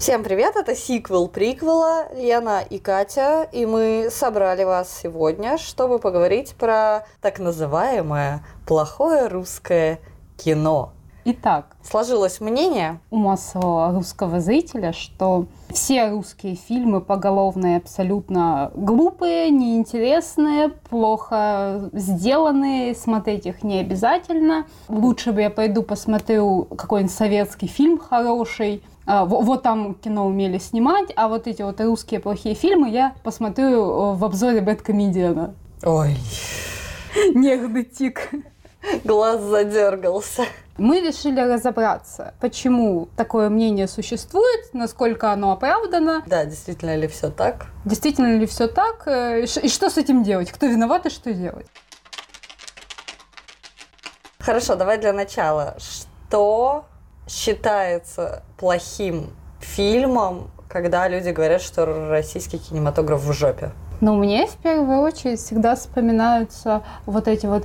Всем привет, это сиквел приквела Лена и Катя, и мы собрали вас сегодня, чтобы поговорить про так называемое плохое русское кино. Итак, Сложилось мнение, у массового русского зрителя, что все русские фильмы поголовные абсолютно глупые, неинтересные, плохо сделанные, смотреть их не обязательно. Лучше бы я пойду посмотрю какой-нибудь советский фильм хороший, вот там кино умели снимать, а вот эти вот русские плохие фильмы я посмотрю э, в обзоре Бэткомедиана. ой, Нервный тик. глаз задергался. Мы решили разобраться, почему такое мнение существует, насколько оно оправдано, Да, действительно ли все так? действительно ли все так, э, и что с этим делать, кто виноват и что делать. Хорошо, давай для начала. Что считается плохим фильмом, когда люди говорят, что российский кинематограф в жопе? Но мне в первую очередь всегда вспоминаются вот эти вот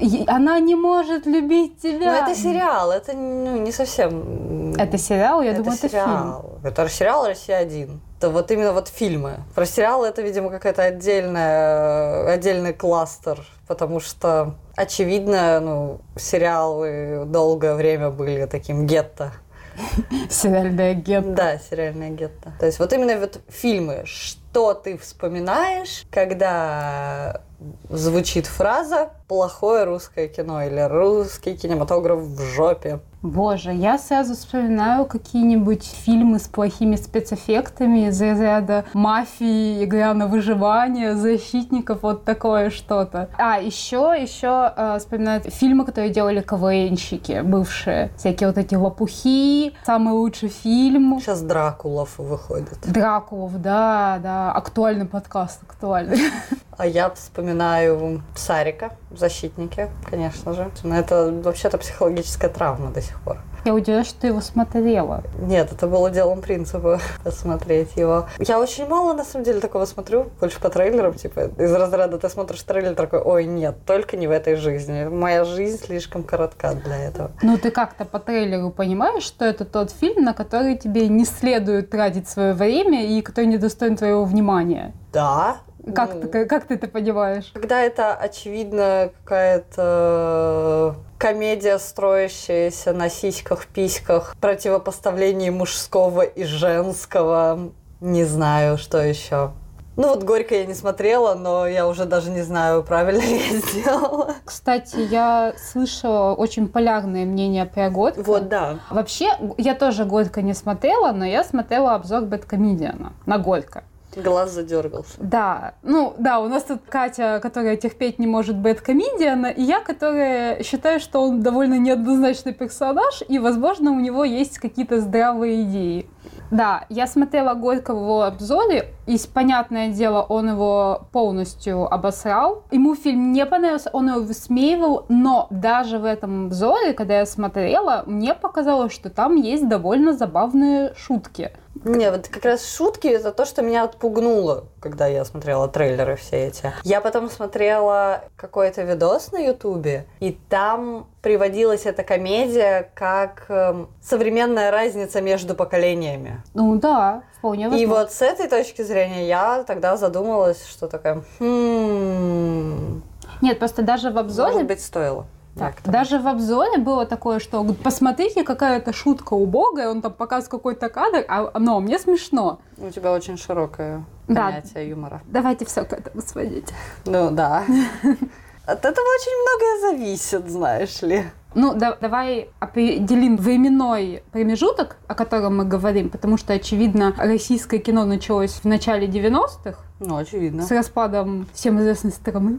«И- «Она не может любить Ну, тебя». это сериал, это ну, не совсем... Это сериал, я это думаю, это фильм. сериал. Это сериал «Россия-1». Это вот именно вот фильмы. Про сериал это, видимо, какая-то отдельная, отдельный кластер, потому что, очевидно, ну, сериалы долгое время были таким гетто. Сериальный агент. Да, сериальное гетто. То есть вот именно вот фильмы. Что ты вспоминаешь, когда звучит фраза «плохое русское кино» или «русский кинематограф в жопе»? Боже, я сразу вспоминаю какие-нибудь фильмы с плохими спецэффектами из разряда мафии, игра на выживание, защитников, вот такое что-то. А, еще, еще э, вспоминаю фильмы, которые делали КВНщики, бывшие. Всякие вот эти лопухи, самый лучший фильм. Сейчас Дракулов выходит. Дракулов, да, да, актуальный подкаст, актуальный. А я вспоминаю Сарика, «Защитники», конечно же. Но это вообще-то психологическая травма до сих пор. Я удивилась, что ты его смотрела. Нет, это было делом принципа посмотреть его. Я очень мало, на самом деле, такого смотрю, больше по трейлерам, типа, из разряда ты смотришь трейлер такой, ой, нет, только не в этой жизни. Моя жизнь слишком коротка для этого. Ну, ты как-то по трейлеру понимаешь, что это тот фильм, на который тебе не следует тратить свое время и который не достоин твоего внимания. Да. Как, ну, ты, как ты это понимаешь? Когда это, очевидно, какая-то комедия, строящаяся на сиськах, письках, противопоставлении мужского и женского. Не знаю, что еще. Ну вот «Горько» я не смотрела, но я уже даже не знаю, правильно ли я сделала. Кстати, я слышала очень полярные мнения про Горько. Вот, да. Вообще, я тоже Горько не смотрела, но я смотрела обзор Бэткомедиана на Горько. Глаз задергался. Да, ну да, у нас тут Катя, которая терпеть не может Бэткомедиана, и я, которая считаю, что он довольно неоднозначный персонаж, и, возможно, у него есть какие-то здравые идеи. Да, я смотрела Горько в его обзоре, и, понятное дело, он его полностью обосрал. Ему фильм не понравился, он его высмеивал, но даже в этом обзоре, когда я смотрела, мне показалось, что там есть довольно забавные шутки. Не, вот как раз шутки это то, что меня отпугнуло, когда я смотрела трейлеры все эти. Я потом смотрела какой-то видос на Ютубе, и там приводилась эта комедия как эм, современная разница между поколениями. Ну да, вполне возможно. И вот с этой точки зрения я тогда задумалась, что такая, хм, Нет, просто даже в обзоре может быть, стоило. Так, даже в обзоре было такое, что посмотрите, какая-то шутка убогая, он там показывает какой-то кадр, а, но мне смешно. У тебя очень широкое Да. понятие юмора. Давайте все к этому сводить. Ну да. От этого очень многое зависит, знаешь ли. Ну, да- давай определим временной промежуток, о котором мы говорим, потому что, очевидно, российское кино началось в начале 90-х Ну, очевидно. с распадом всем известной страны.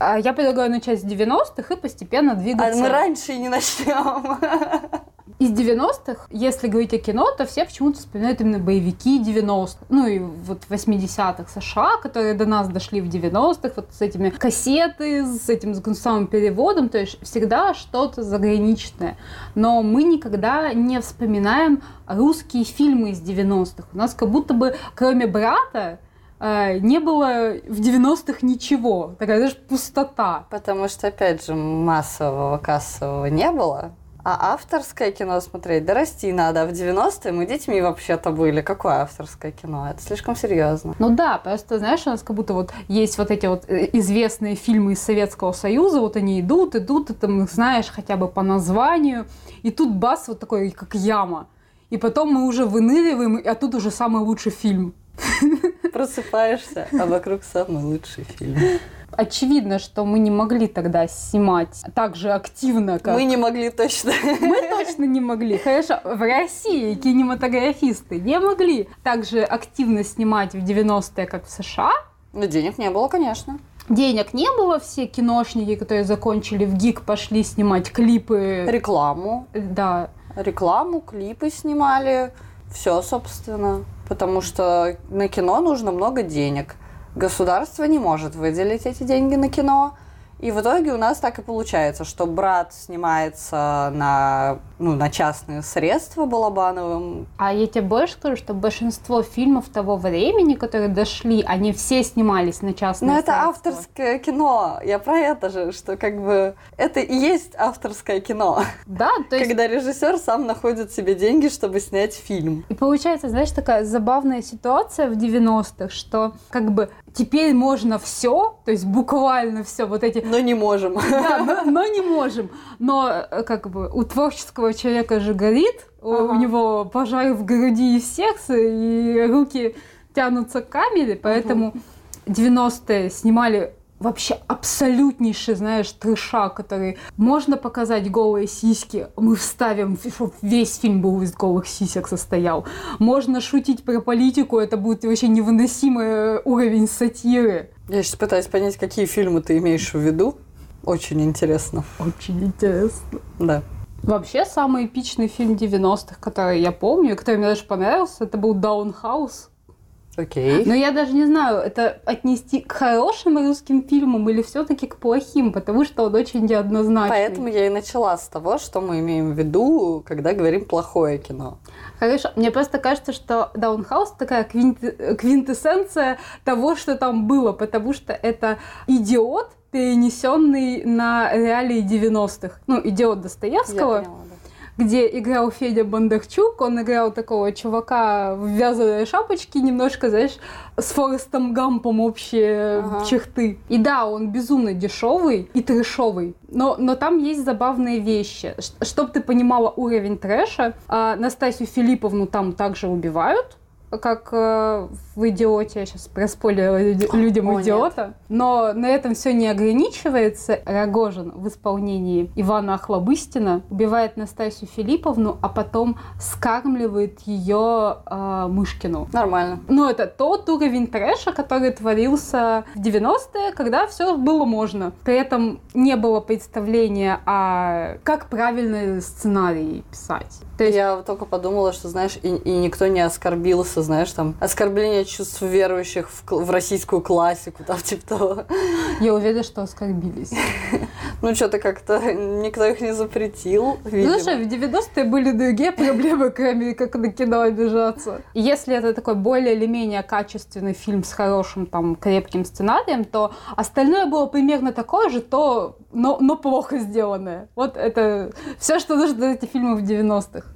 Я предлагаю начать с 90-х и постепенно А двигаться. мы раньше и не начнем. Из 90-х, если говорить о кино, то все почему-то вспоминают именно боевики 90-х. Ну и вот 80-х США, которые до нас дошли в 90-х, вот с этими кассеты, с этим самым переводом, то есть всегда что-то заграничное. Но мы никогда не вспоминаем русские фильмы из 90-х. У нас как будто бы, кроме «Брата», не было в 90-х ничего. Такая даже пустота. Потому что, опять же, массового кассового не было. А авторское кино смотреть, дорасти надо. А в 90-е мы детьми вообще-то были. Какое авторское кино? Это слишком серьезно. Ну да, просто, знаешь, у нас как будто вот есть вот эти вот э, известные фильмы из Советского Союза, вот они идут, идут, и там их знаешь хотя бы по названию, и тут бас вот такой, как яма. И потом мы уже выныриваем, а тут уже самый лучший фильм. Просыпаешься, а вокруг самый лучший фильм. Очевидно, что мы не могли тогда снимать так же активно, как... Мы не могли точно. Мы точно не могли. Хорошо, в России кинематографисты не могли так же активно снимать в 90-е, как в США. Но денег не было, конечно. Денег не было, все киношники, которые закончили в ГИК, пошли снимать клипы. Рекламу. Да. Рекламу, клипы снимали. Все, собственно. Потому что на кино нужно много денег. Государство не может выделить эти деньги на кино. И в итоге у нас так и получается, что брат снимается на, ну, на частные средства Балабановым. А я тебе больше скажу, что большинство фильмов того времени, которые дошли, они все снимались на частные Но средства. это авторское кино. Я про это же, что как бы это и есть авторское кино. Да, то есть... Когда режиссер сам находит себе деньги, чтобы снять фильм. И получается, знаешь, такая забавная ситуация в 90-х, что как бы теперь можно все, то есть буквально все, вот эти Но не можем. Да, но, но не можем. Но э, как бы у творческого человека же горит, у- у, Ага. него пожар в груди и в сердце, и руки тянутся к камере, поэтому 90-е снимали вообще абсолютнейший, знаешь, трешак, который можно показать голые сиськи, мы вставим, чтобы весь фильм был из голых сисек состоял. Можно шутить про политику, это будет вообще невыносимый уровень сатиры. Я сейчас пытаюсь понять, какие фильмы ты имеешь в виду. Очень интересно. Очень интересно. Да. Вообще, самый эпичный фильм 90-х, который я помню, который мне даже понравился, это был «Даунхаус». Окей. Но я даже не знаю, это отнести к хорошим русским фильмам или все таки к плохим, потому что он очень неоднозначный. Поэтому я и начала с того, что мы имеем в виду, когда говорим плохое кино. Хорошо, мне просто кажется, что «Даунхаус» такая квинт- квинтэссенция того, что там было, потому что это идиот, перенесенный на реалии 90-х. Ну, идиот Я Достоевского. поняла, да. Где играл Федя Бондарчук. Он играл такого чувака в вязаной шапочке, немножко, знаешь, с Форестом Гампом общие Ага. черты. И да, он безумно дешевый и трешовый. Но, но там есть забавные вещи. Чтобы ты понимала уровень трэша, а, Настасью Филипповну там также убивают как э, в «Идиоте», я сейчас проспойлерила люди- людям О, нет. «Идиота». Но на этом все не ограничивается. Рогожин в исполнении Ивана Охлобыстина убивает Настасью Филипповну, а потом скармливает ее э, Мышкину. Нормально. Ну, это тот уровень трэша, который творился в 90-е, когда все было можно. При этом не было представления о как правильно сценарий писать. То есть Я только подумала, что, знаешь, и, и никто не оскорбился, знаешь, там, оскорбление чувств верующих в, в российскую классику, там, типа того. я уверена, что оскорбились. Ну, что-то как-то никто их не запретил, видимо. слушай, в 90-е были другие проблемы, кроме как на кино обижаться. Если это такой более или менее качественный фильм с хорошим, там, крепким сценарием, то остальное было примерно такое же, то, но, но плохо сделанное. Вот это все, что нужно эти фильмы в 90-х.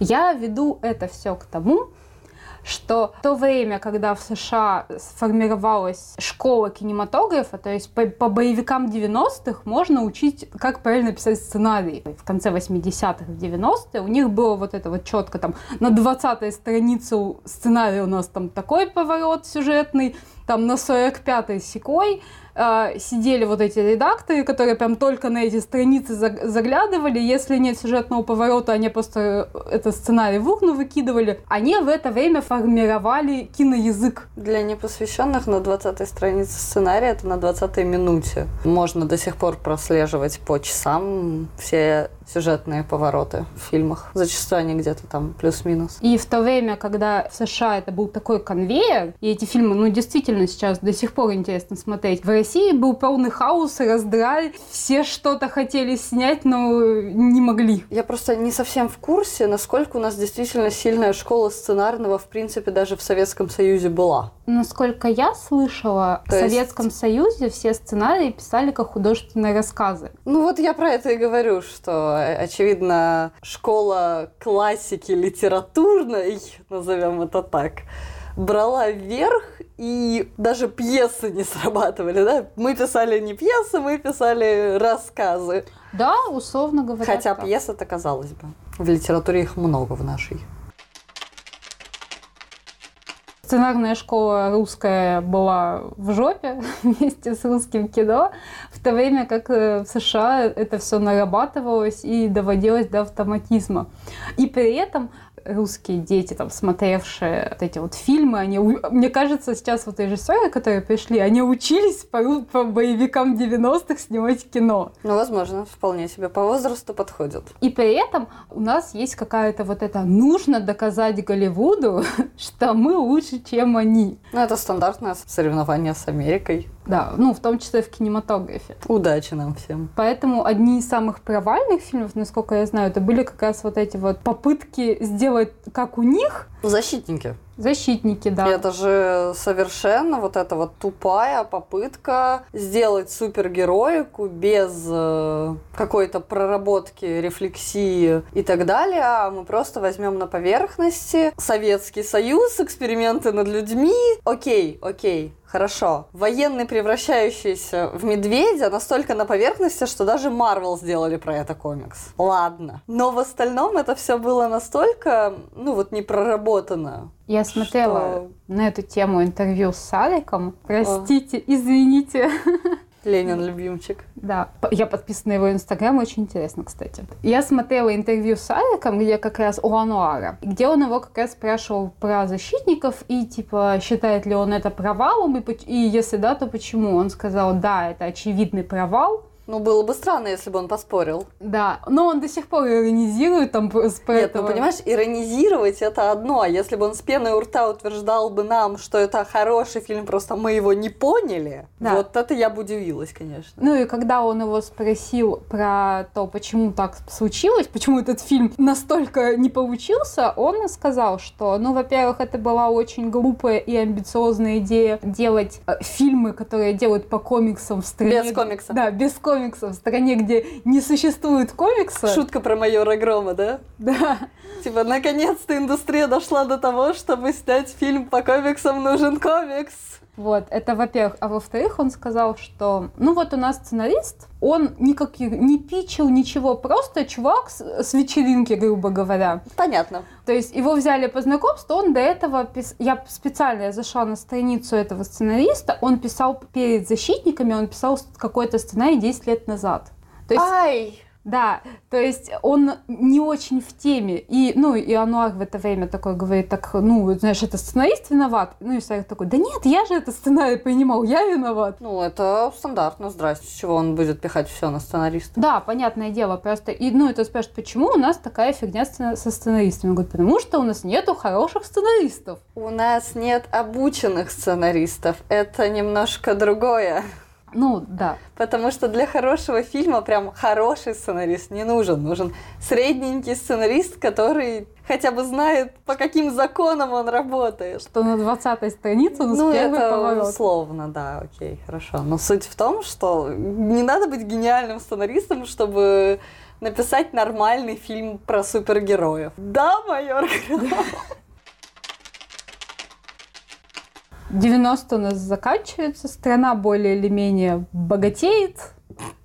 Я веду это все к тому, что в то время, когда в США сформировалась школа кинематографа, то есть по, по боевикам 90-х можно учить, как правильно писать сценарий. В конце 80-х, в 90-е у них было вот это вот четко там на 20-й странице сценария у нас там такой поворот сюжетный, там на 45-й секой, э, сидели вот эти редакторы, которые прям только на эти страницы заг- заглядывали. Если нет сюжетного поворота, они просто э, это сценарий в урну выкидывали. Они в это время формировали киноязык. Для непосвященных на 20 странице сценария это на 20 минуте. Можно до сих пор прослеживать по часам все сюжетные повороты в фильмах. Зачастую они где-то там плюс-минус. И в то время, когда в США это был такой конвейер, и эти фильмы, ну, действительно сейчас, до сих пор интересно смотреть. В России был полный хаос, раздрай, все что-то хотели снять, но не могли. Я просто не совсем в курсе, насколько у нас действительно сильная школа сценарного, в принципе, даже в Советском Союзе была. Насколько я слышала, То в есть- Советском Союзе все сценарии писали как художественные рассказы. Ну вот я про это и говорю, что, э, очевидно, школа классики литературной, назовем это так, брала вверх, и даже пьесы не срабатывали, да? Мы писали не пьесы, мы писали рассказы. Да, условно говоря. Хотя так. пьесы-то, казалось бы, в литературе их много в нашей. Сценарная школа русская была в жопе вместе с русским кино, в то время как э, в США это все нарабатывалось и доводилось до автоматизма. И при этом русские дети, там, смотревшие вот эти вот фильмы, они, мне кажется, сейчас вот режиссеры, которые пришли, они учились по, по боевикам 90-х снимать кино. Ну, возможно, вполне себе по возрасту подходит. И при этом у нас есть какая-то вот это нужно доказать Голливуду, что мы лучше, чем они. Ну, это стандартное соревнование с Америкой. Да, ну, в том числе в кинематографе. Удачи нам всем. Поэтому одни из самых провальных фильмов, насколько я знаю, это были как раз вот эти вот попытки сделать как у них, Защитники. защитники, да. Это же совершенно вот эта вот тупая попытка сделать супергероику без э, какой-то проработки, рефлексии и так далее. А мы просто возьмем на поверхности Советский Союз, эксперименты над людьми. Окей, окей, Хорошо. Военный, превращающийся в медведя, настолько на поверхности, что даже Марвел сделали про это комикс. Ладно. Но в остальном это все было настолько, ну вот, не проработано. Я смотрела Что? на эту тему интервью с Сариком. Простите, извините. Ленин любимчик. Да, я подписана на его инстаграм, очень интересно, кстати. Я смотрела интервью с Аликом, где как раз у Ануара, где он его как раз спрашивал про защитников и, типа, считает ли он это провалом, и, и если да, то почему? Он сказал, да, это очевидный провал, Ну, было бы странно, если бы он поспорил. да, но он до сих пор иронизирует там про Нет, этого. ну понимаешь, иронизировать это одно, а если бы он с пеной у рта утверждал бы нам, что это хороший фильм, просто мы его не поняли, Да. вот это я бы удивилась, конечно. Ну и когда он его спросил про то, почему так случилось, почему этот фильм настолько не получился, он сказал, что, ну, во-первых, это была очень глупая и амбициозная идея делать э, фильмы, которые делают по комиксам в стране... Без комикса. Да, без комиксов, в стране, где не существует комикса. Шутка про майора Грома, да? Да. Типа, наконец-то индустрия дошла до того, чтобы снять фильм по комиксам нужен комикс. Вот, это во-первых. А во-вторых, он сказал, что, ну вот у нас сценарист, он никаких, не пичил ничего, просто чувак с, с вечеринки, грубо говоря. Понятно. То есть его взяли по знакомству, он до этого, пис- я специально я зашла на страницу этого сценариста, он писал перед защитниками, он писал какой-то сценарий 10 лет назад. То есть, Ай! Да, то есть он не очень в теме. И, ну, и Ануар в это время такой говорит, так, ну, знаешь, это сценарист виноват. Ну, и Сарик такой, да нет, я же это сценарий принимал, я виноват. Ну, это стандартно, здрасте. С чего он будет пихать все на сценариста? Да, понятное дело, просто, и, ну, это спрашивают, почему у нас такая фигня со сценаристами? Он говорит, потому что у нас нету хороших сценаристов. У нас нет обученных сценаристов. Это немножко другое. Ну, да. Потому что для хорошего фильма прям хороший сценарист не нужен. Нужен средненький сценарист, который хотя бы знает, по каким законам он работает. Что на 20 странице нас Ну, первый это поворот. условно, да, окей, хорошо. Но суть в том, что не надо быть гениальным сценаристом, чтобы написать нормальный фильм про супергероев. Да, майор Гром? 90 у нас заканчивается, страна более или менее богатеет.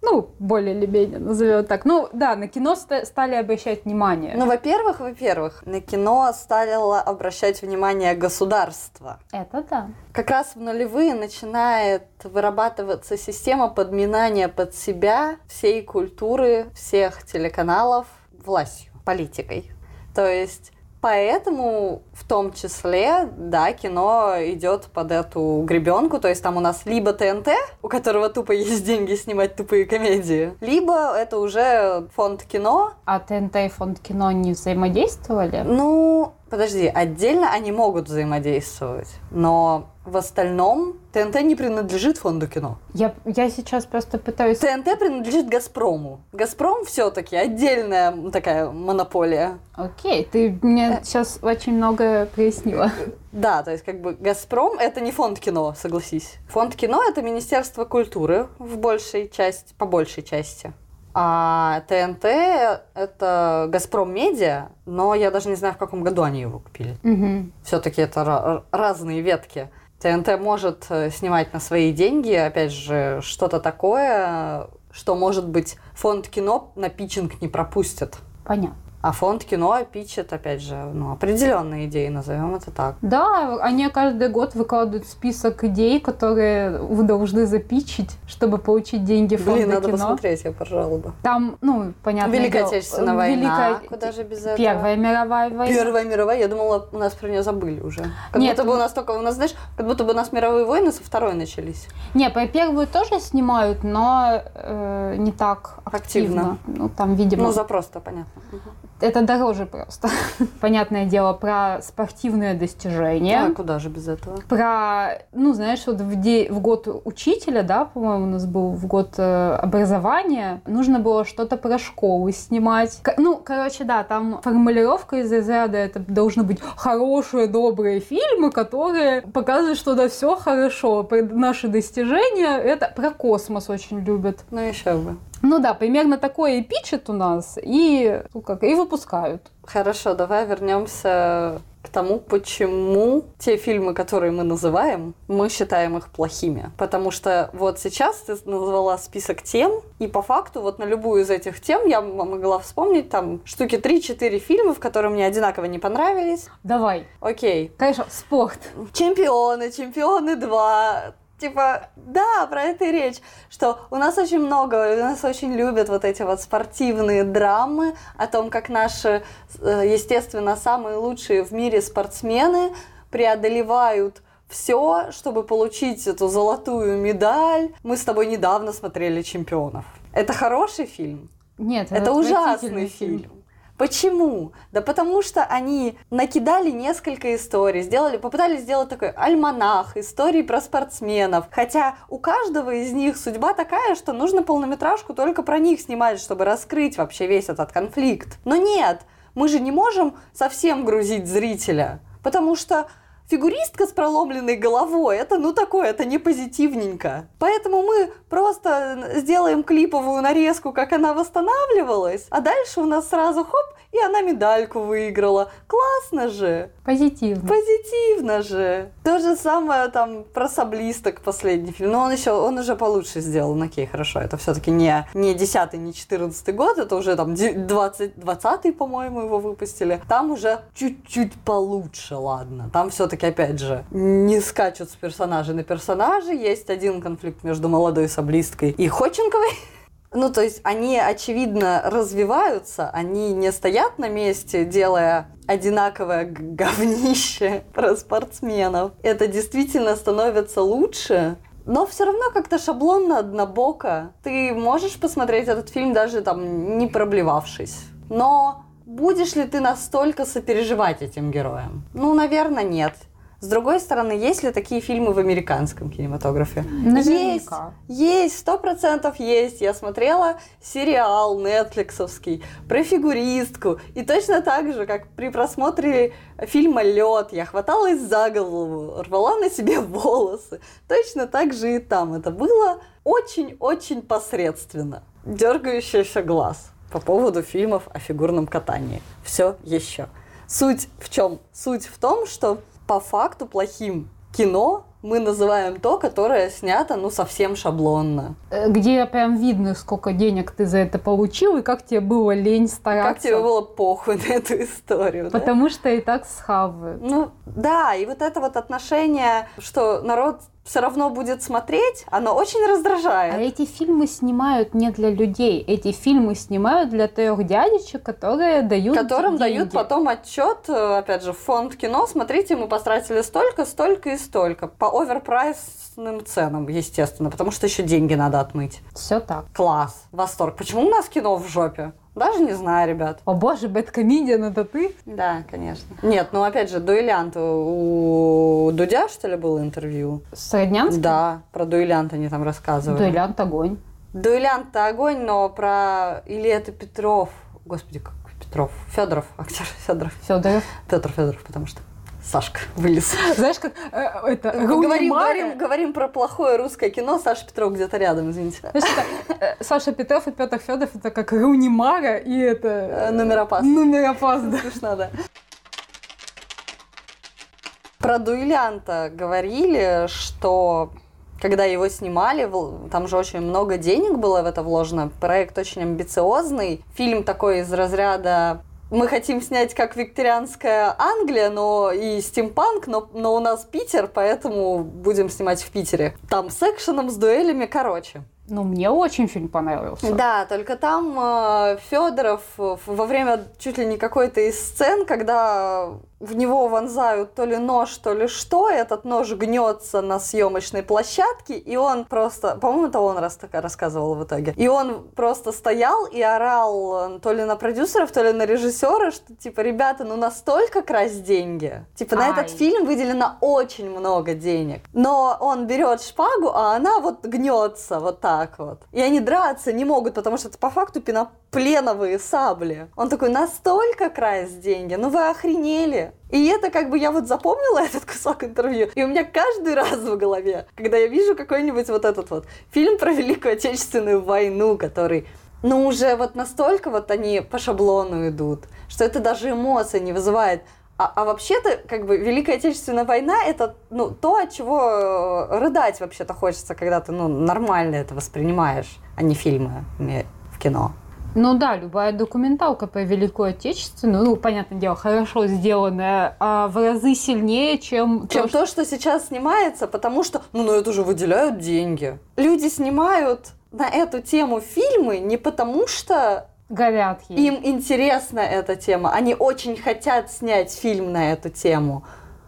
Ну, более или менее, назовем так. Ну, да, на кино ста- стали обращать внимание. Ну, во-первых, во-первых, на кино стало обращать внимание государство. Это да. Как раз в нулевые начинает вырабатываться система подминания под себя всей культуры, всех телеканалов властью, политикой. То есть Поэтому в том числе, да, кино идет под эту гребенку. То есть там у нас либо ТНТ, у которого тупо есть деньги снимать тупые комедии, либо это уже фонд кино. А ТНТ и фонд кино не взаимодействовали? Ну, подожди, отдельно они могут взаимодействовать, но В остальном ТНТ не принадлежит фонду кино. Я, я сейчас просто пытаюсь... ТНТ принадлежит Газпрому. Газпром все-таки отдельная такая монополия. Окей, ты мне сейчас очень многое прояснила. Да, то есть как бы Газпром это не фонд кино, согласись. Фонд кино это Министерство культуры в большей части, по большей части. А ТНТ это Газпром Медиа, но я даже не знаю, в каком году они его купили. Мгм. Все-таки это разные ветки. ТНТ может э, снимать на свои деньги, опять же, что-то такое, что, может быть, фонд кино на питчинг не пропустит. Понятно. А фонд кино пичет, опять же, ну, определенные идеи, назовем это так. Да, они каждый год выкладывают список идей, которые вы должны запичить, чтобы получить деньги фонда Блин, надо кино. посмотреть, я поржала бы. Там, ну, понятно. Великая Отечественная война, куда же без этого? Первая мировая война. Первая мировая, я думала, у нас про нее забыли уже. Как Нет, будто бы у нас только, у нас, знаешь, как будто бы у нас мировые войны со второй начались. Не, по первую тоже снимают, но э, не так активно. Активно. Ну, там, видимо, Ну, запрос-то понятно. Это дороже просто. Понятное дело, про спортивные достижения. А куда же без этого? Про, ну, знаешь, вот в, де- в год учителя, да, по-моему, у нас был в год э, образования, нужно было что-то про школы снимать. К- ну, короче, да, там формулировка из разряда, это должны быть хорошие, добрые фильмы, которые показывают, что да, все хорошо, наши достижения, это про космос очень любят. Ну, еще бы. Ну да, примерно такое и пичат у нас, и, ну, как, и выпускают. Хорошо, давай вернемся к тому, почему те фильмы, которые мы называем, мы считаем их плохими. Потому что вот сейчас ты назвала список тем, и по факту вот на любую из этих тем я могла вспомнить там штуки 3-4 фильмов, которые мне одинаково не понравились. Давай. Окей. Конечно, спорт. Чемпионы, чемпионы 2. Типа, да, про это и речь, что у нас очень много, у нас очень любят вот эти вот спортивные драмы о том, как наши, э, естественно, самые лучшие в мире спортсмены преодолевают все, чтобы получить эту золотую медаль. Мы с тобой недавно смотрели «Чемпионов». Это хороший фильм? Нет, Это ужасный отвратительный фильм. Почему? Да потому что они накидали несколько историй, сделали, попытались сделать такой альманах историй про спортсменов. Хотя у каждого из них судьба такая, что нужно полнометражку только про них снимать, чтобы раскрыть вообще весь этот конфликт. Но нет, мы же не можем совсем грузить зрителя, потому что Фигуристка с проломленной головой, это ну такое, это не позитивненько. Поэтому мы просто сделаем клиповую нарезку, как она восстанавливалась, а дальше у нас сразу хоп, и она медальку выиграла. Классно же! Позитивно. Позитивно же! То же самое там про саблисток последний фильм. Но он еще, он уже получше сделал. Ну, Окей, хорошо. Это все-таки не, не 10 не 14 год, это уже там 20, 20 по-моему, его выпустили. Там уже чуть-чуть получше, ладно. Там все-таки, опять же, не скачут с персонажа на персонажа. Есть один конфликт между молодой саблисткой и Ходченковой. Ну, то есть они, очевидно, развиваются, они не стоят на месте, делая одинаковое говнище про спортсменов. Это действительно становится лучше, но все равно как-то шаблонно, однобоко. Ты можешь посмотреть этот фильм даже там не проблевавшись. Но будешь ли ты настолько сопереживать этим героям? Ну, наверное, нет. С другой стороны, есть ли такие фильмы в американском кинематографе? Есть. Наверняка. Есть, сто процентов есть. Я смотрела сериал нетфликсовский про фигуристку. И точно так же, как при просмотре фильма «Лед», я хваталась за голову, рвала на себе волосы. Точно так же и там. Это было очень-очень посредственно. Дергающийся глаз по поводу фильмов о фигурном катании. Все еще. Суть в чем? Суть в том, что по факту плохим кино мы называем то, которое снято, ну, совсем шаблонно. Э, Где прям видно, сколько денег ты за это получил и как тебе было лень стараться. Как тебе было похуй на эту историю, да? Потому что и так схавают. Ну, да, и вот это вот отношение, что народ все равно будет смотреть, оно очень раздражает. А эти фильмы снимают не для людей. Эти фильмы снимают для трех дядечек, которые дают которым дают деньги. потом отчет, э, опять же, в фонд кино. Смотрите, мы потратили столько, столько и столько. По оверпрайсным ценам, естественно, потому что еще деньги надо отмыть. Все так. Класс, восторг. Почему у нас кино в жопе? Даже не знаю, ребят. О боже, бэткомедиан, это ты? Да, конечно. Нет, ну опять же, дуэлянт у Дудя, что ли, было интервью? С Роднянским? Да, про дуэлянт они там рассказывали. Дуэлянт огонь. Дуэлянт-то огонь, но про... Или это Петров? Господи, как Петров? Федоров, актер Федоров. Федоров. Петр Федоров, потому что Сашка вылез. Знаешь, как э, это Говорим, Рунимара- говорим, говорим про плохое русское кино, Саша Петров где-то рядом, извините. Знаешь, это, э, Саша Петров и Петр Федоров это как Рунимара и Э, это... Номеропас. Номеропас, да. Смешно, да. Про дуэлянта говорили, что когда его снимали, там же очень много денег было в это вложено. Проект очень амбициозный. Фильм такой из разряда мы хотим снять как викторианская Англия, но и стимпанк, но, но у нас Питер, поэтому будем снимать в Питере. Там с экшеном, с дуэлями, короче. Ну, мне очень фильм понравился. Да, только там э, Федоров э, во время чуть ли не какой-то из сцен, когда в него вонзают то ли нож, то ли что, этот нож гнется на съемочной площадке, и он просто, по-моему, это он раз так рассказывал в итоге, и он просто стоял и орал э, то ли на продюсеров, то ли на режиссера, что типа, ребята, ну настолько красть деньги. Типа на этот Ай. фильм выделено очень много денег, но он берет шпагу, а она вот гнется вот так вот. И они драться не могут, потому что это по факту пенопленовые сабли. Он такой, настолько красть деньги, ну вы охренели. И это как бы я вот запомнила этот кусок интервью, и у меня каждый раз в голове, когда я вижу какой-нибудь вот этот вот фильм про Великую Отечественную войну, который ну, уже вот настолько вот они по шаблону идут, что это даже эмоций не вызывает. А, а вообще-то, как бы, Великая Отечественная война – это, ну, то, от чего э, рыдать вообще-то хочется, когда ты, ну, нормально это воспринимаешь, а не фильмы в кино. Ну да, любая документалка про Великую Отечественную, ну, понятное дело, хорошо сделанная, а в разы сильнее, чем, Чем то, что- то, что сейчас снимается, потому что, ну, на это же выделяют деньги. Люди снимают на эту тему фильмы не потому, что горят ей. им интересна эта тема, они очень хотят снять фильм на эту тему,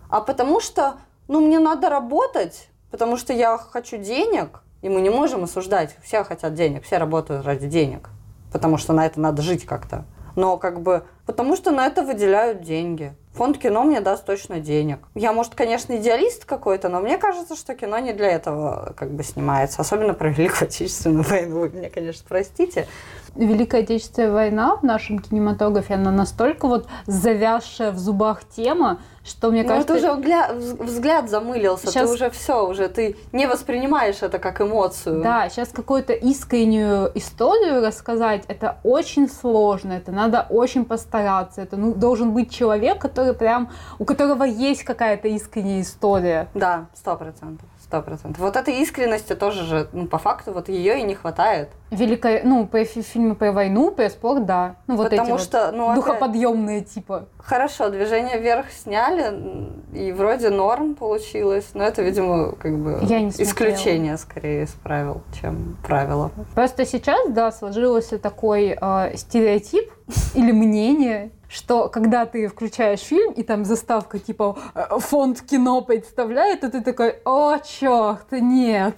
а потому что, ну, мне надо работать, потому что я хочу денег, и мы не можем осуждать, все хотят денег, все работают ради денег, потому что на это надо жить как-то. Но как бы, потому что на это выделяют деньги. Фонд кино мне даст точно денег. Я, может, конечно, идеалист какой-то, но мне кажется, что кино не для этого как бы снимается. Особенно про Великую Отечественную войну. Вы меня, конечно, простите. Великая Отечественная война в нашем кинематографе, она настолько вот завязшая в зубах тема, что, мне Ну, кажется... это уже взгляд, взгляд замылился, Щас- ты уже все, уже ты не воспринимаешь это как эмоцию. Да, сейчас какую-то искреннюю историю рассказать, это очень сложно, это надо очень постараться. Это ну, должен быть человек, который прям, у которого есть какая-то искренняя история. Да, сто процентов. Сто процентов. Вот этой искренности тоже же, ну, по факту, вот ее и не хватает. Великая, ну, по фи- фильмы про войну, про спорт, да. Ну, вот Потому эти вот что, ну, опять- духоподъемные типа. Хорошо, движение вверх сняли, и вроде норм получилось, но это, видимо, как бы Я не смотрела. исключение скорее из правил, чем правило. Просто сейчас, да, сложился такой э, стереотип или мнение, что когда ты включаешь фильм, и там заставка типа э, фонд кино представляет, то ты такой, о, черт, нет.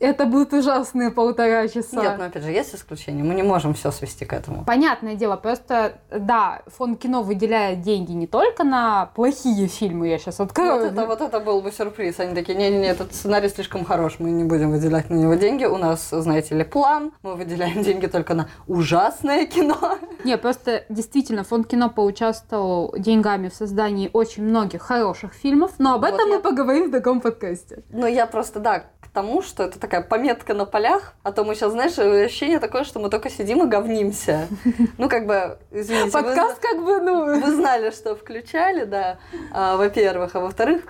Это будут ужасные полтора часа. Нет, но опять же, есть исключения, мы не можем все свести к этому. Понятное дело, просто, да, фонд кино выделяет деньги не только на плохие фильмы, я сейчас открою. Вот это, вот это был бы сюрприз. Они такие, не-не-не, этот сценарий слишком хорош, мы не будем выделять на него деньги. У нас, знаете ли, план, мы выделяем деньги только на ужасное кино. Не, просто действительно фонд кино поучаствовал деньгами в создании очень многих хороших фильмов, но об Вот этом я- мы поговорим в таком подкасте. Но я просто, да, к тому, что это такая пометка на полях, а то мы сейчас, знаешь, ощущение такое, что мы только сидим и говнимся. Ну, как бы, извините, вы- Подкаст как бы, ну... Вы знали, что включали, да, а, во-первых. А во-вторых,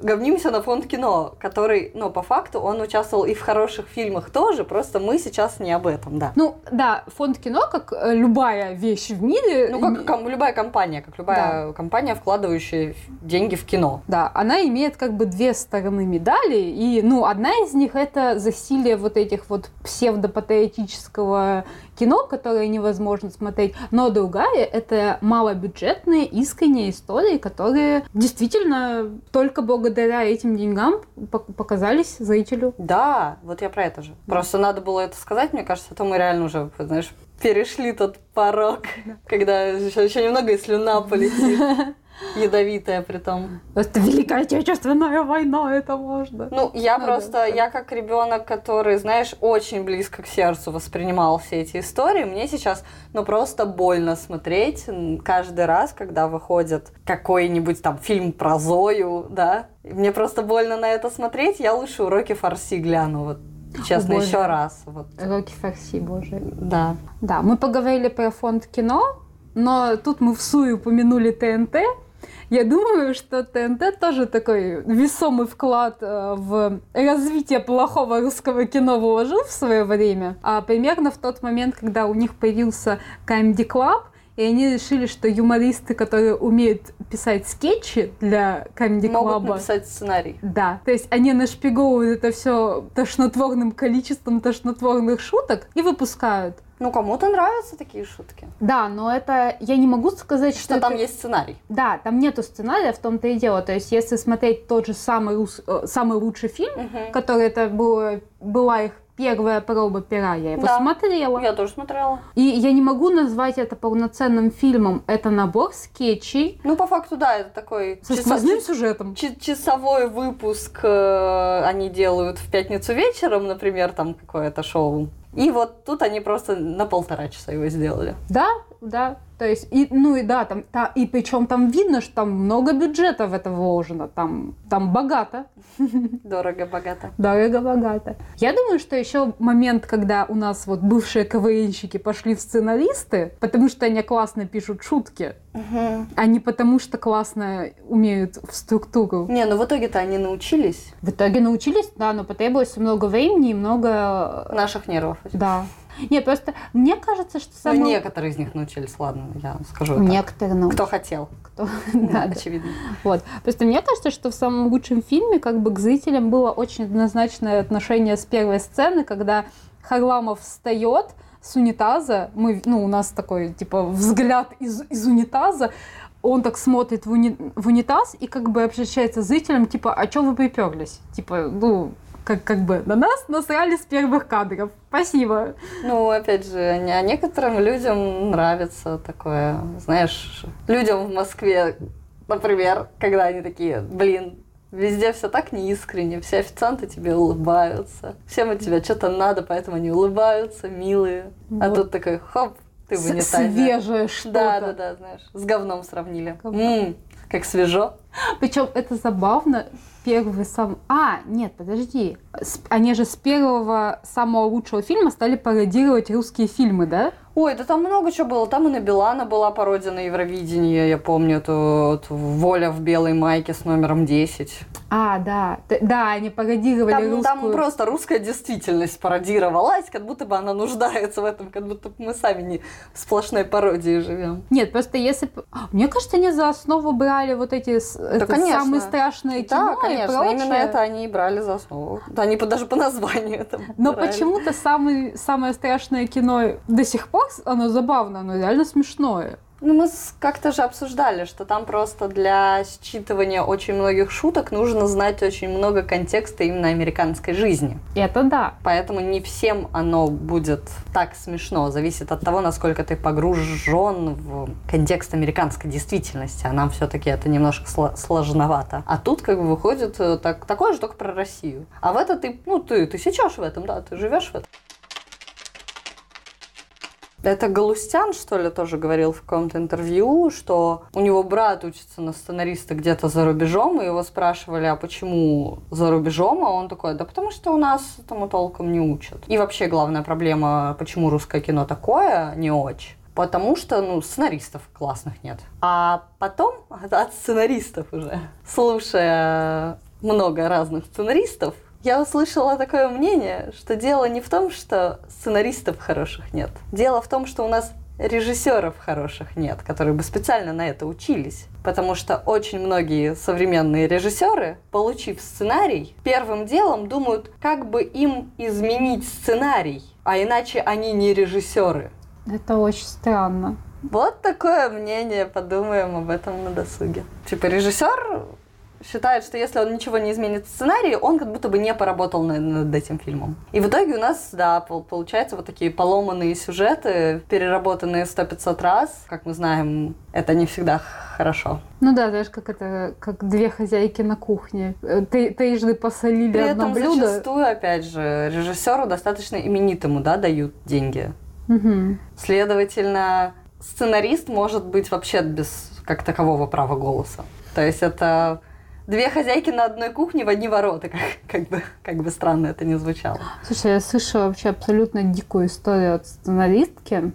говнимся на фонд кино, который, ну, по факту, он участвовал и в хороших фильмах тоже, просто мы сейчас не об этом, да. Ну, да, фонд кино, как э, любая вещь в мире... Ну, как ком- любая компания, как любая компания, вкладывающая деньги в кино. Да, она имеет как бы две стороны медали, и, ну, одна из них это засилие вот этих вот псевдопатриотического кино, которое невозможно смотреть, но другая это малобюджетные, искренние истории, которые действительно только благодаря этим деньгам пок- показались зрителю. Да, вот я про это же. Просто надо было это сказать, мне кажется, а то мы реально уже, знаешь, перешли тот порог, когда еще, еще немного и слюна полетит. Ядовитая при том. Это Великая Отечественная война, это можно. Ну, я Ну, просто, да. я как ребенок, который, знаешь, очень близко к сердцу воспринимал все эти истории, мне сейчас, ну, просто больно смотреть каждый раз, когда выходит какой-нибудь там фильм про Зою, да. Мне просто больно на это смотреть, я лучше уроки фарси гляну, вот, честно, Боже. еще раз. Вот. Роки Фарси, боже. Да. Да, мы поговорили про фонд кино, но тут мы в суе упомянули ТНТ. Я думаю, что ТНТ тоже такой весомый вклад э, в развитие плохого русского кино вложил в свое время. А примерно в тот момент, когда у них появился Comedy Club, и они решили, что юмористы, которые умеют писать скетчи для Comedy Могут Club, написать сценарий. да, то есть они нашпиговывают это все тошнотворным количеством тошнотворных шуток и выпускают. Ну, кому-то нравятся такие шутки. Да, но это я не могу сказать, что, Что там это- есть сценарий. Да, там нету сценария, в том-то и дело. То есть, если смотреть тот же самый, рус- э, самый лучший фильм, Мгм. который это было, была их первая проба пера, я его Да. смотрела. Я тоже смотрела. И я не могу назвать это полноценным фильмом. Это набор скетчей Ну, по факту, да, это такой со сквозным сюжетом. Ч- часовой выпуск э, они делают в пятницу вечером, например, там какое-то шоу. И вот тут они просто на полтора часа его сделали. Да, да. То есть, и, ну и да, там, та- и причем там видно, что там много бюджета в это вложено. Там, там богато. Дорого-богато. Дорого-богато. Я думаю, что еще момент, когда у нас вот бывшие КВНщики пошли в сценаристы, потому что они классно пишут шутки, а не потому что классно умеют в структуру. Не, ну в итоге-то они научились В итоге научились, да, но потребовалось много времени и много... наших нервов. Да. Не, просто мне кажется, что Ну, самое... некоторые из них научились, ладно, я скажу. Некоторые научились. Кто хотел, Кто... да, да. очевидно. Вот. Просто мне кажется, что в самом лучшем фильме как бы к зрителям было очень однозначное отношение с первой сцены, когда Харламов встает с унитаза, мы, ну, у нас такой, типа, взгляд из, из унитаза, он так смотрит в, уни- в унитаз и как бы обращается к зрителям, типа, а чё вы приперлись? Типа, ну, как, как бы на нас насрали с первых кадров. Спасибо. Ну, опять же, не- а некоторым людям нравится такое, знаешь, людям в Москве, например, когда они такие, блин, везде все так неискренне, все официанты тебе улыбаются, всем от тебя что-то надо, поэтому они улыбаются, милые. А Вот. тут такой, хоп, ты в унитазе. Свежее что-то. Да, да, да, знаешь, с говном сравнили. Говно. М, как свежо. Причем это забавно. Первый сам... А, нет, подожди. Они же с первого самого лучшего фильма стали пародировать русские фильмы, да? Ой, да там много чего было. Там и на Билана была пародия на Евровидение, я помню, эту «Воля в белой майке» с номером 10. А, да. Да, они пародировали Там, русскую... там просто русская действительность пародировалась, как будто бы она нуждается в этом, как будто бы мы сами не в сплошной пародии живем. Нет, просто если... А, Мне кажется, они за основу брали вот эти это конечно. самые страшные Да, кино и конечно, прочее. именно это они и брали за основу. Да, они даже по названию это Но брали. почему-то самый, самое страшное кино до сих пор, оно забавно, оно реально смешное. Ну, мы как-то же обсуждали, что там просто для считывания очень многих шуток нужно знать очень много контекста именно американской жизни. Это да. Поэтому не всем оно будет так смешно. Зависит от того, насколько ты погружен в контекст американской действительности. А нам все-таки это немножко сло- сложновато. А тут как бы выходит э, так, такое же, только про Россию. А в это ты, ну, ты, ты сечешь в этом, да, ты живешь в этом. Это Галустян, что ли, тоже говорил в каком-то интервью, что у него брат учится на сценариста где-то за рубежом, и его спрашивали, а почему за рубежом? А он такой, да потому что у нас тому толком не учат. И вообще главная проблема, почему русское кино такое, не очень. Потому что, ну, сценаристов классных нет. А потом от сценаристов уже, слушая много разных сценаристов, я услышала такое мнение, что дело не в том, что сценаристов хороших нет. Дело в том, что у нас режиссеров хороших нет, которые бы специально на это учились. Потому что очень многие современные режиссеры, получив сценарий, первым делом думают, как бы им изменить сценарий, а иначе они не режиссеры. Это очень странно. Вот такое мнение, подумаем об этом на досуге. Типа режиссер считает, что если он ничего не изменит в сценарии, он как будто бы не поработал над, этим фильмом. И в итоге у нас, да, получается вот такие поломанные сюжеты, переработанные сто пятьсот раз. Как мы знаем, это не всегда хорошо. Ну да, знаешь, как это, как две хозяйки на кухне. Э, ты, трижды посолили При одно этом блюдо. зачастую, опять же, режиссеру достаточно именитому, да, дают деньги. Мгм. Следовательно, сценарист может быть вообще без как такового права голоса. То есть это две хозяйки на одной кухне в одни ворота, как, как, бы, как бы странно это не звучало. Слушай, я слышала вообще абсолютно дикую историю от сценаристки.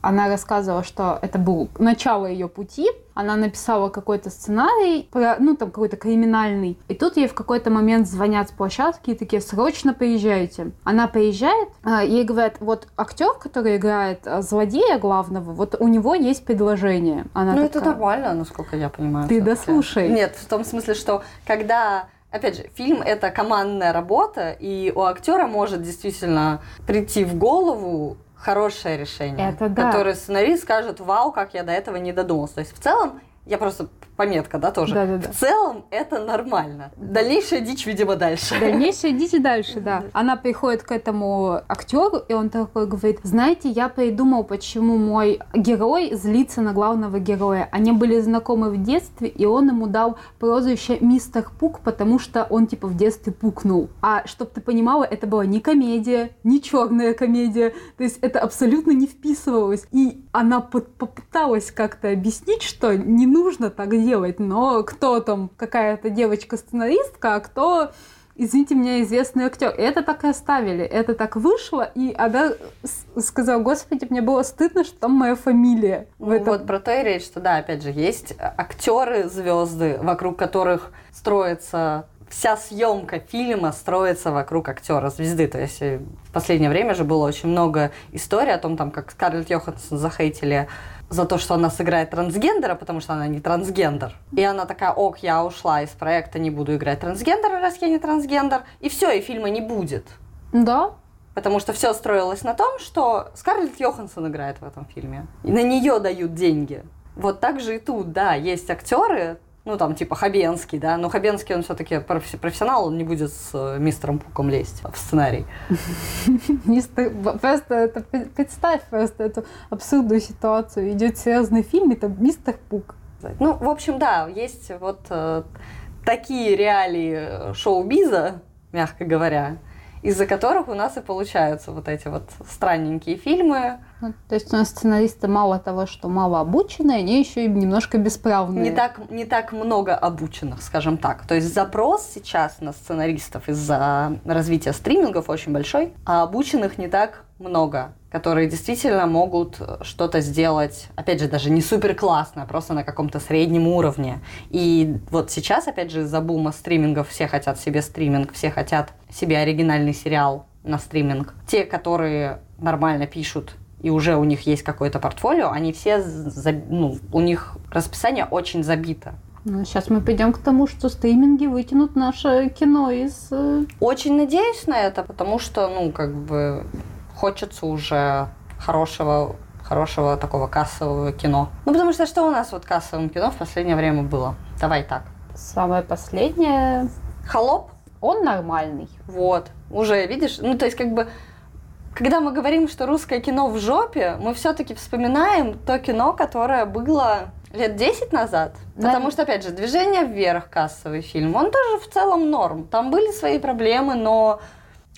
Она рассказывала, что это был начало ее пути. Она написала какой-то сценарий, про, ну там какой-то криминальный. И тут ей в какой-то момент звонят с площадки и такие, срочно приезжайте. Она приезжает, а, ей говорят, вот актер, который играет а, злодея главного, вот у него есть предложение. Она ну, это такая, нормально, насколько я понимаю. Ты дослушай. Нет, в том смысле, что когда Опять же, фильм это командная работа, и у актера может действительно прийти в голову хорошее решение, Это да. которое сценарист скажет, вау, как я до этого не додумался. То есть в целом, я просто пометка, да, тоже. Да-да-да. В целом это нормально. Дальнейшая дичь, видимо, дальше. Дальнейшее идите дальше, да. Она приходит к этому актеру, и он такой говорит, знаете, я придумал, почему мой герой злится на главного героя. Они были знакомы в детстве, и он ему дал прозвище Мистер Пук, потому что он типа в детстве пукнул. А чтоб ты понимала, это была не комедия, не черная комедия. То есть это абсолютно не вписывалось. И она попыталась как-то объяснить, что не нужно так делать, но кто там, какая-то девочка-сценаристка, а кто извините меня, известный актер. И это так и оставили. Это так вышло, и она сказала, господи, мне было стыдно, что там моя фамилия. в Ну, этом». Вот про то и речь, что да, опять же, есть актеры, звезды, вокруг которых строится вся съемка фильма строится вокруг актера звезды. То есть э, в последнее время же было очень много историй о том, там, как Скарлетт Йоханссон захейтили за то, что она сыграет трансгендера, потому что она не трансгендер. И она такая, ок, я ушла из проекта, не буду играть трансгендера, раз я не трансгендер. И все, и фильма не будет. Да, Потому что все строилось на том, что Скарлетт Йоханссон играет в этом фильме. И на нее дают деньги. Вот так же и тут, да, есть актеры, ну там типа Хабенский, да, но Хабенский он все-таки профессионал, он не будет с э, мистером Пуком лезть в сценарий. Просто это, представь просто эту абсурдную ситуацию. Идет серьезный фильм, это мистер Пук. Ну, в общем, да, есть вот э, такие реалии шоу-биза, мягко говоря, из-за которых у нас и получаются вот эти вот странненькие фильмы, Ну, то есть у нас сценаристы мало того, что мало обученные, они еще и немножко бесправные. не так, не так много обученных, скажем так. То есть запрос сейчас на сценаристов из-за развития стримингов очень большой, а обученных не так много, которые действительно могут что-то сделать, опять же, даже не супер классно, а просто на каком-то среднем уровне. И вот сейчас, опять же, из-за бума стримингов все хотят себе стриминг, все хотят себе оригинальный сериал на стриминг. Те, которые нормально пишут и уже у них есть какое-то портфолио, они все, ну, у них расписание очень забито. Ну, сейчас мы придем к тому, что стриминги вытянут наше кино из... э, Очень надеюсь на это, потому что, ну, как бы хочется уже хорошего хорошего такого кассового кино. Ну, потому что что у нас вот кассовым кино в последнее время было? Давай так. Самое последнее... Холоп? Он нормальный. Вот. Уже, видишь? Ну, то есть, как бы, когда мы говорим, что русское кино в жопе, мы все-таки вспоминаем то кино, которое было лет 10 назад. Да. Потому что, опять же, «Движение вверх» кассовый фильм, он тоже в целом норм. Там были свои проблемы, но...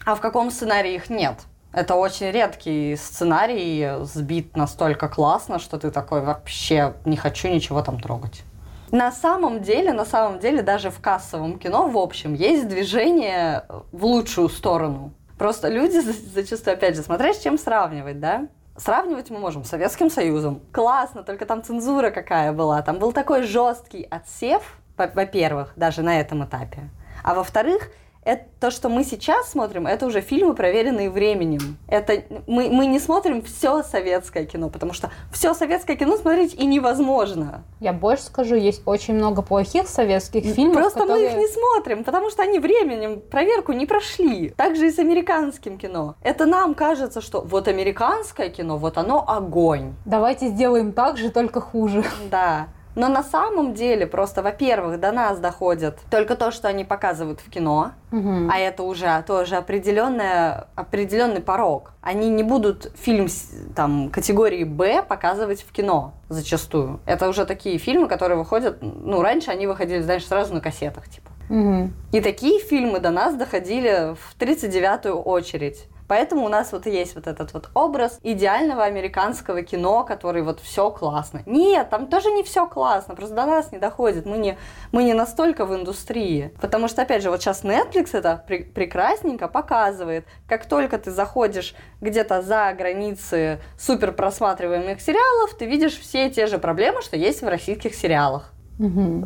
А в каком сценарии их нет? Это очень редкий сценарий, сбит настолько классно, что ты такой вообще не хочу ничего там трогать. На самом деле, на самом деле, даже в кассовом кино, в общем, есть движение в лучшую сторону. Просто люди за- зачастую, опять же, смотря с чем сравнивать, да? Сравнивать мы можем с Советским Союзом. Классно, только там цензура какая была. Там был такой жесткий отсев, во- во-первых, даже на этом этапе. А во-вторых, это то, что мы сейчас смотрим, это уже фильмы, проверенные временем. Это мы, мы не смотрим все советское кино, потому что все советское кино смотреть и невозможно. Я больше скажу, есть очень много плохих советских фильмов, Просто которые... мы их не смотрим, потому что они временем проверку не прошли. Так же и с американским кино. Это нам кажется, что вот американское кино, вот оно огонь. Давайте сделаем так же, только хуже. Да. Но на самом деле просто, во-первых, до нас доходит только то, что они показывают в кино, Мгм. а это уже тоже определенная, определенный порог. Они не будут фильм там, категории Б показывать в кино зачастую. Это уже такие фильмы, которые выходят... Ну, раньше они выходили, знаешь, сразу на кассетах, типа. Мгм. И такие фильмы до нас доходили в 39-ю очередь. Поэтому у нас вот есть вот этот вот образ идеального американского кино, который вот все классно. Нет, там тоже не все классно, просто до нас не доходит. Мы не, мы не настолько в индустрии. Потому что, опять же, вот сейчас Netflix это пре- прекрасненько показывает. Как только ты заходишь где-то за границы супер просматриваемых сериалов, ты видишь все те же проблемы, что есть в российских сериалах.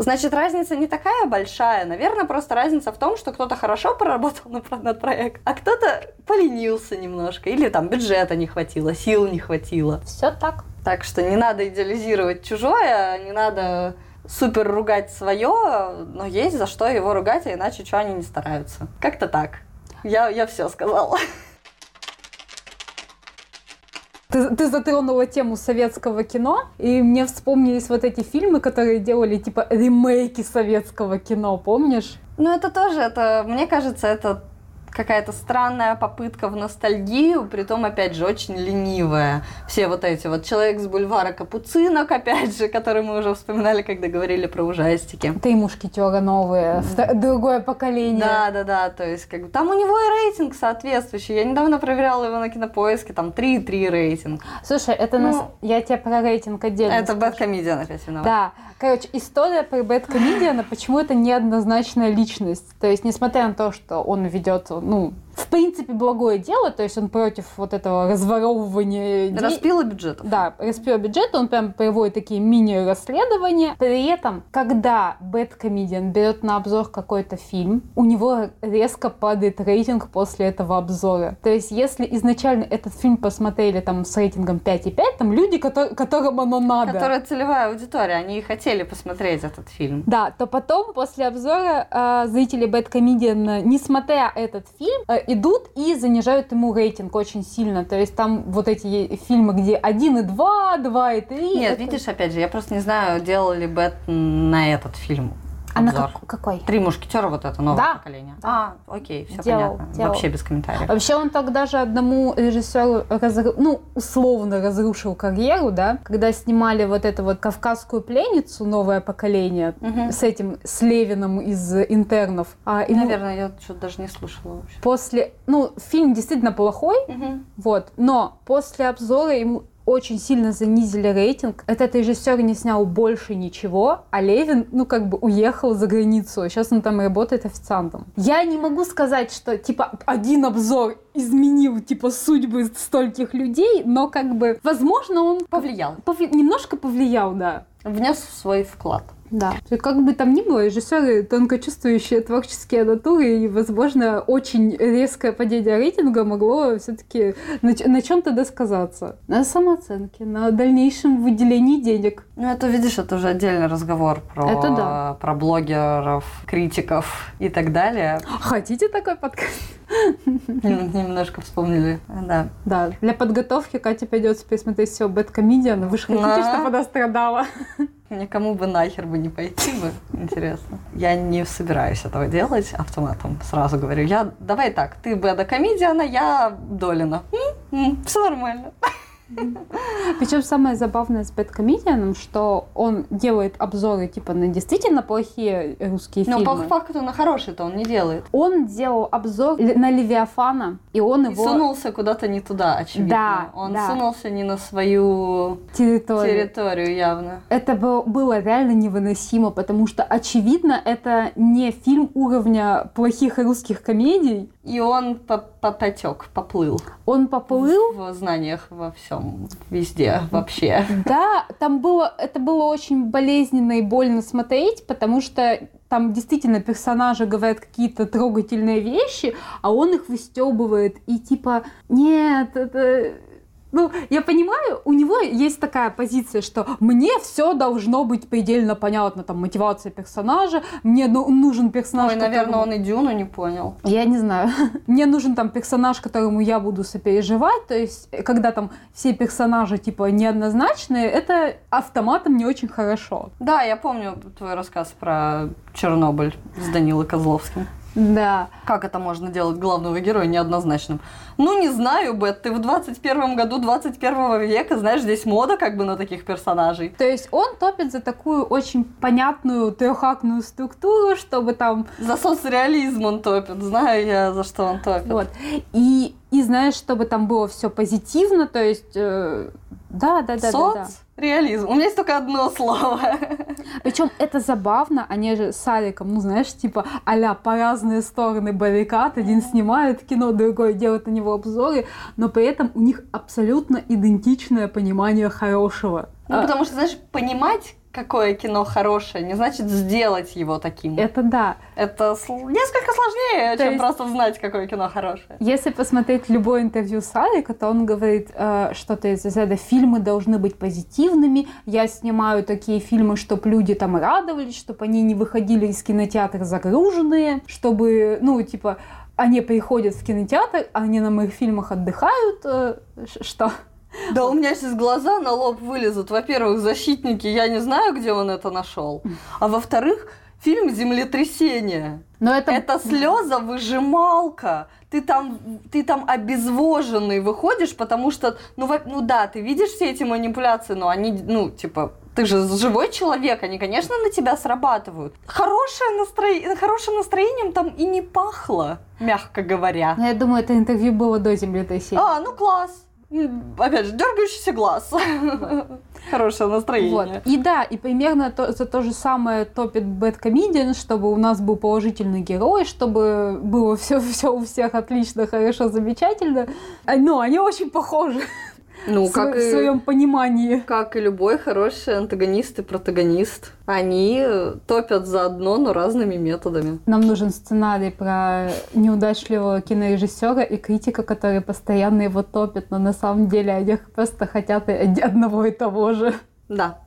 Значит, разница не такая большая. Наверное, просто разница в том, что кто-то хорошо поработал над проектом, а кто-то поленился немножко. Или там бюджета не хватило, сил не хватило. Все так. Так что не надо идеализировать чужое, не надо супер ругать свое, но есть за что его ругать, а иначе что они не стараются. Как-то так. Я, я все сказала. Ты, ты затронула тему советского кино, и мне вспомнились вот эти фильмы, которые делали типа ремейки советского кино, помнишь? Ну, это тоже, это, мне кажется, это какая-то странная попытка в ностальгию, притом, опять же, очень ленивая. Все вот эти вот «Человек с бульвара Капуцинок», опять же, который мы уже вспоминали, когда говорили про ужастики. Три мушкетера новые, другое поколение. Да, да, да, то есть как бы там у него и рейтинг соответствующий. Я недавно проверяла его на кинопоиске, там 3,3 рейтинг. Слушай, это Ну, нас... я тебе про рейтинг отдельно Это скажу. Бэткомедиан опять виноват. Да, короче, история про Бэткомедиана, почему это неоднозначная личность. То есть, несмотря на то, что он ведет, ну, в принципе, благое дело, то есть он против вот этого разворовывания Распила бюджетов. Да, распил бюджет, он прям проводит такие мини-расследования. При этом, когда Бэткомедиан берет на обзор какой-то фильм, у него резко падает рейтинг после этого обзора. То есть, если изначально этот фильм посмотрели там с рейтингом 5,5, там люди, котор- которым оно надо. Которая целевая аудитория, они и хотели посмотреть этот фильм. Да, то потом, после обзора, э, зрители Бэткомедиана, несмотря этот фильм, э, идут и занижают ему рейтинг очень сильно. То есть там вот эти фильмы, где 1 и 2, 2 и 3. Нет, это- видишь, опять же, я просто не знаю, делал ли Бэт на этот фильм А на обзор. как- какой? Три мушкетера, вот это новое Да. поколение. А, окей, все Делал, понятно. делал. Вообще без комментариев. Вообще он тогда же одному режиссеру, разру- ну, условно разрушил карьеру, да, когда снимали вот эту вот «Кавказскую пленницу», новое поколение, Мгм. с этим, с Левиным из «Интернов». А, ему Наверное, я что-то даже не слушала вообще. после, ну, фильм действительно плохой, Мгм. вот, но после обзора ему очень сильно занизили рейтинг. Этот режиссер не снял больше ничего, а Левин, ну, как бы уехал за границу. Сейчас он там работает официантом. Я не могу сказать, что, типа, один обзор изменил, типа, судьбы стольких людей, но, как бы, возможно, он Повлиял. повли- немножко повлиял, да. Внес свой вклад. Да. Как бы там ни было, режиссеры тонкочувствующие творческие натуры, и, возможно, очень резкое падение рейтинга могло все-таки на, на чем-то досказаться. На самооценке, на дальнейшем выделении денег. Ну, это, видишь, это уже отдельный разговор про, Это да. про блогеров, критиков и так далее. Хотите такой подкаст? Нем- Немножко вспомнили. Да. Да. Для подготовки Кате придется пересмотреть все Бэткомедиан. Вы же хотите, Да. чтобы она страдала? Никому бы нахер бы не пойти бы. Интересно. Я не собираюсь этого делать автоматом. Сразу говорю. Я давай так, ты бы комедиана, я Долина. Все нормально. Причем самое забавное с Бэткомедианом, что он делает обзоры типа на действительно плохие русские Но фильмы. по факту на хороший-то он не делает. Он делал обзор на Левиафана, и он И его сунулся куда-то не туда, очевидно. Да, он да. сунулся не на свою территорию. территорию явно. Это был- было реально невыносимо, потому что, очевидно, это не фильм уровня плохих русских комедий. И он потек, поплыл. Он поплыл, В знаниях во всем, везде, вообще. да, там было, это было очень болезненно и больно смотреть, потому что там действительно персонажи говорят какие-то трогательные вещи, а он их выстебывает и типа, нет, это Ну, я понимаю, у него есть такая позиция, что мне все должно быть предельно понятно, там, мотивация персонажа, мне ну, нужен персонаж, Ой, наверное, которому- он и Дюну не понял. Я не знаю. Мне нужен там персонаж, которому я буду сопереживать. То есть, э, когда там все персонажи типа неоднозначные, это автоматом не очень хорошо. Да, я помню твой рассказ про Чернобыль с Данилой Козловским. Да. Как это можно делать главного героя неоднозначным? Ну, не знаю, Бет, ты в 21 году 21 века, знаешь, здесь мода как бы на таких персонажей. То есть он топит за такую очень понятную трехактную структуру, чтобы там За соцреализм он топит, знаю я, за что он топит. вот и и знаешь, чтобы там было все позитивно, то есть э, да, да, да, да, да. Соцреализм. У меня есть только одно слово. Причем это забавно, они же с Аликом, ну знаешь, типа а по разные стороны баррикад, один снимает кино, другой делает на него обзоры, но при этом у них абсолютно идентичное понимание хорошего. Ну, А, потому что, знаешь, понимать, какое кино хорошее, не значит сделать его таким. Это да. Это сл- несколько сложнее, То чем есть- просто знать, какое кино хорошее. Если посмотреть любое интервью с Алика, то он говорит э, что-то из разряда «фильмы должны быть позитивными, я снимаю такие фильмы, чтобы люди там радовались, чтобы они не выходили из кинотеатра загруженные, чтобы, ну, типа, они приходят в кинотеатр, они на моих фильмах отдыхают, э, что? Да у меня сейчас глаза на лоб вылезут. Во-первых, защитники, я не знаю, где он это нашел. А во-вторых, фильм Землетрясение. Но это... Это слеза выжималка. Ты там, ты там обезвоженный выходишь, потому что, ну, ну да, ты видишь все эти манипуляции, но они, ну, типа, ты же живой человек, они, конечно, на тебя срабатывают. Хорошее настроение, хорошим настроением там и не пахло, мягко говоря. Ну, я думаю, это интервью было до землетрясения. А, ну класс. Опять же, дергающийся глаз. Хорошее Вот. настроение. И да, и примерно то, за то же самое топит Бэткомедиан, чтобы у нас был положительный герой, чтобы было все, все у всех отлично, хорошо, замечательно. А, Ну, они очень похожи Ну, в, как сво- в и, своем понимании. как и любой хороший антагонист и протагонист, они э, топят заодно, но разными методами. Нам нужен сценарий про неудачливого кинорежиссера и критика, который постоянно его топит, но на самом деле они просто хотят одного и того же. Да.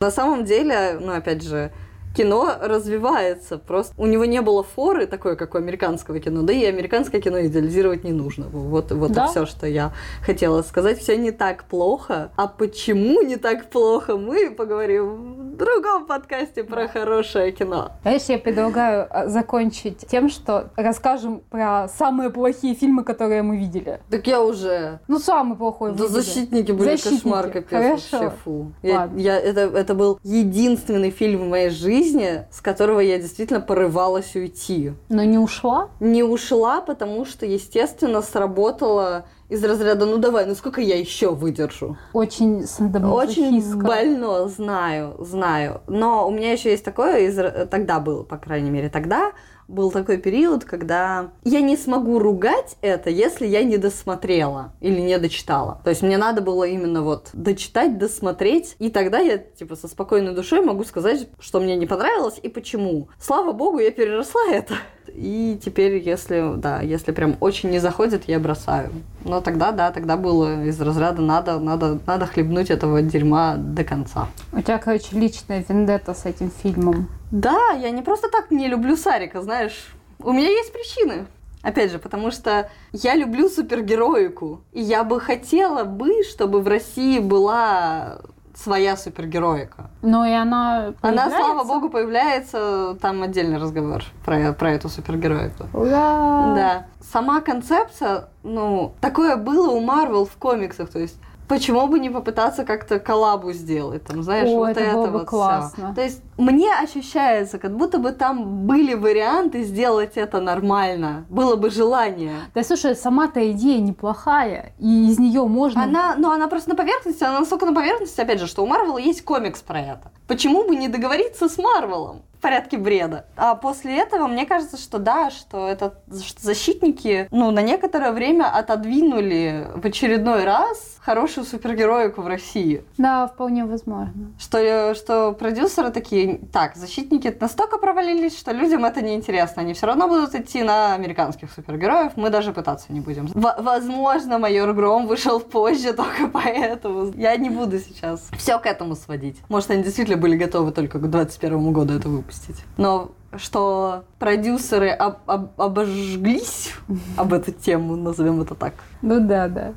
На самом деле, ну, опять же, кино развивается. Просто у него не было форы такой, как у американского кино. Да и американское кино идеализировать не нужно. Вот, вот Да. все, что я хотела сказать. Все не так плохо. А почему не так плохо, мы поговорим в другом подкасте про хорошее кино. Знаешь, я предлагаю а, закончить тем, что расскажем про самые плохие фильмы, которые мы видели. Так я уже... Ну, самый плохой Да защитники были Защитники. кошмар, капец, Хорошо. вообще фу. Я, я- это, это был единственный фильм в моей жизни, с которого я действительно порывалась уйти. Но не ушла? Не ушла, потому что, естественно, сработала из разряда, ну давай, ну сколько я еще выдержу? Очень Очень больно, знаю, знаю. Но у меня еще есть такое, из... тогда было, по крайней мере, тогда был такой период, когда я не смогу ругать это, если я не досмотрела или не дочитала. То есть мне надо было именно вот дочитать, досмотреть, и тогда я типа со спокойной душой могу сказать, что мне не понравилось и почему. Слава богу, я переросла это. И теперь, если, да, если прям очень не заходит, я бросаю. Но тогда, да, тогда было из разряда надо, надо, надо хлебнуть этого дерьма до конца. У тебя, короче, личная вендетта с этим фильмом. Да, я не просто так не люблю Сарика, знаешь. У меня есть причины. Опять же, потому что я люблю супергероику. И я бы хотела бы, чтобы в России была своя супергероика. Но и она Она, появляется. слава богу, появляется, там отдельный разговор про, про эту супергероику. Ура! Да. Сама концепция, ну, такое было у Марвел в комиксах, то есть почему бы не попытаться как-то коллабу сделать, там, знаешь, О, вот это это, вот классно. всё. То есть мне ощущается, как будто бы там были варианты сделать это нормально, было бы желание. Да слушай, сама-то идея неплохая, и из нее можно... Она, ну, она просто на поверхности, она настолько на поверхности, опять же, что у Марвела есть комикс про это. Почему бы не договориться с Марвелом? порядке бреда. А после этого мне кажется, что да, что это что защитники, ну, на некоторое время отодвинули в очередной раз хорошую супергероику в России. Да, вполне возможно. Что, что продюсеры такие, так, защитники настолько провалились, что людям это не интересно. Они все равно будут идти на американских супергероев, мы даже пытаться не будем. В- возможно, майор Гром вышел позже только поэтому. Я не буду сейчас все к этому сводить. Может, они действительно были готовы только к 21 году это выпустить. Но что продюсеры об, об, обожглись об эту тему, назовем это так. Ну да, да.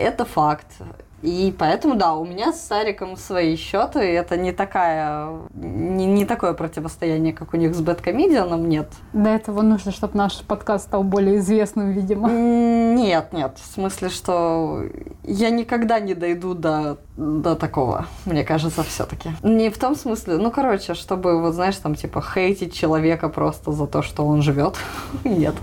Это факт. И поэтому, да, у меня с Сариком свои счеты. Это не такая, не, не такое противостояние, как у них с Бэткомедианом, нет. Для этого нужно, чтобы наш подкаст стал более известным, видимо. Нет, нет. В смысле, что я никогда не дойду до, до такого, мне кажется, все-таки. Не в том смысле, ну, короче, чтобы, вот знаешь, там, типа, хейтить человека просто за то, что он живет. Нет.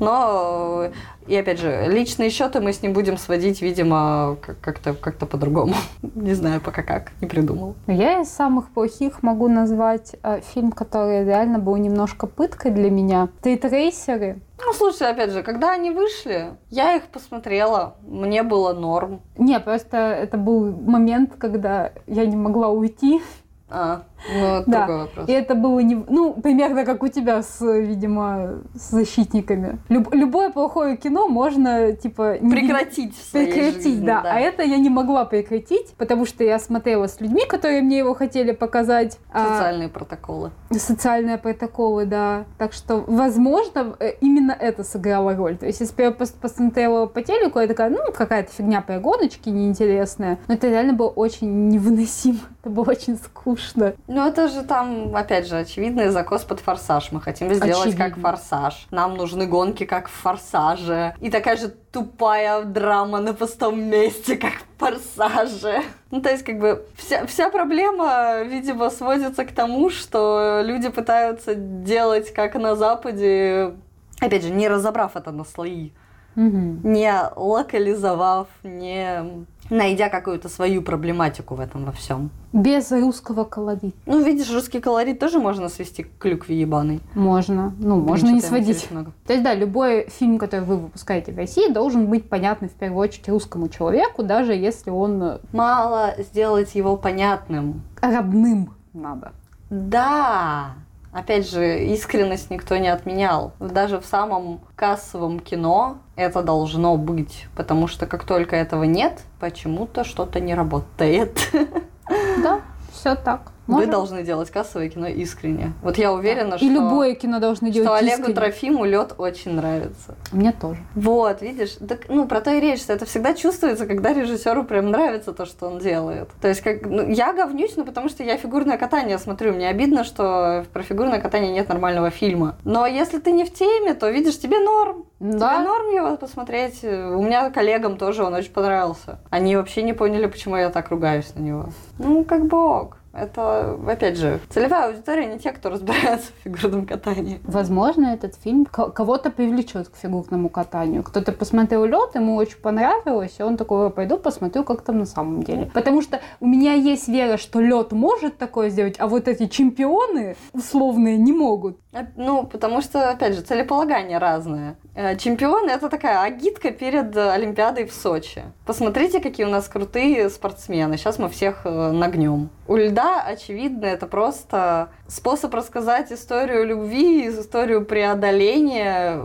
Но и опять же, личные счеты мы с ним будем сводить, видимо, как-то как по-другому. Не знаю пока как, не придумал. Я из самых плохих могу назвать э, фильм, который реально был немножко пыткой для меня. Тейтрейсеры. Ну, слушай, опять же, когда они вышли, я их посмотрела, мне было норм. Не, просто это был момент, когда я не могла уйти. А, ну, это Да. другой вопрос. И это было не... Ну, примерно как у тебя с, видимо, с защитниками. Люб- любое плохое кино можно, типа... не Прекратить в своей Прекратить, жизни, да. А это я не могла прекратить, потому что я смотрела с людьми, которые мне его хотели показать. А, Социальные протоколы. социальные протоколы, да. Так что, возможно, э, именно это сыграло роль. То есть, если бы я пос- посмотрела по телеку, я такая, ну, какая-то фигня про гоночки неинтересная. Но это реально было очень невыносимо. Это было очень скучно. Ну, это же там, опять же, очевидный закос под форсаж. Мы хотим сделать как Очевидно. форсаж. Нам нужны гонки, как в форсаже. И такая же тупая драма на пустом месте, как в форсаже. Ну, то есть, как бы, вся, вся проблема, видимо, сводится к тому, что люди пытаются делать, как на Западе, опять же, не разобрав это на слои, не локализовав, не найдя какую-то свою проблематику в этом во всем. Без русского колорита. Ну, видишь, русский колорит тоже можно свести к клюкве ебаной. Можно. Ну, Блин, можно не сводить. много. То есть, да, любой фильм, который вы выпускаете в России, должен быть понятным в первую очередь русскому человеку, даже если он э, Мало сделать его понятным. родным надо. Да, опять же, искренность никто не отменял. Даже в самом кассовом кино это должно быть, потому что как только этого нет, почему-то что-то не работает. Да, все так. Вы Можем. должны делать кассовое кино искренне. Вот я уверена, И что, любое кино должно делать что Олегу искренне. Трофиму лед очень нравится. Мне тоже. Вот, видишь, так, ну, про то и речь, что это всегда чувствуется, когда режиссеру прям нравится то, что он делает. То есть, как, ну, я говнюсь, ну, потому что я фигурное катание смотрю. Мне обидно, что про фигурное катание нет нормального фильма. Но если ты не в теме, то, видишь, тебе норм. Тебе Да. норм его посмотреть. У меня коллегам тоже он очень понравился. Они вообще не поняли, почему я так ругаюсь на него. Ну, как бы ок. Это, опять же, целевая аудитория не те, кто разбирается в фигурном катании. Возможно, этот фильм ко- кого-то привлечет к фигурному катанию. Кто-то посмотрел лед, ему очень понравилось, и он такой, «Ой, пойду посмотрю, как там на самом деле. Потому что у меня есть вера, что лед может такое сделать, а вот эти чемпионы условные не могут. А, Ну, потому что, опять же, целеполагание разное. Э, Чемпионы это такая агитка перед э, Олимпиадой в Сочи. Посмотрите, какие у нас крутые спортсмены. Сейчас мы всех э, нагнем. У льда, очевидно, это просто способ рассказать историю любви, историю преодоления,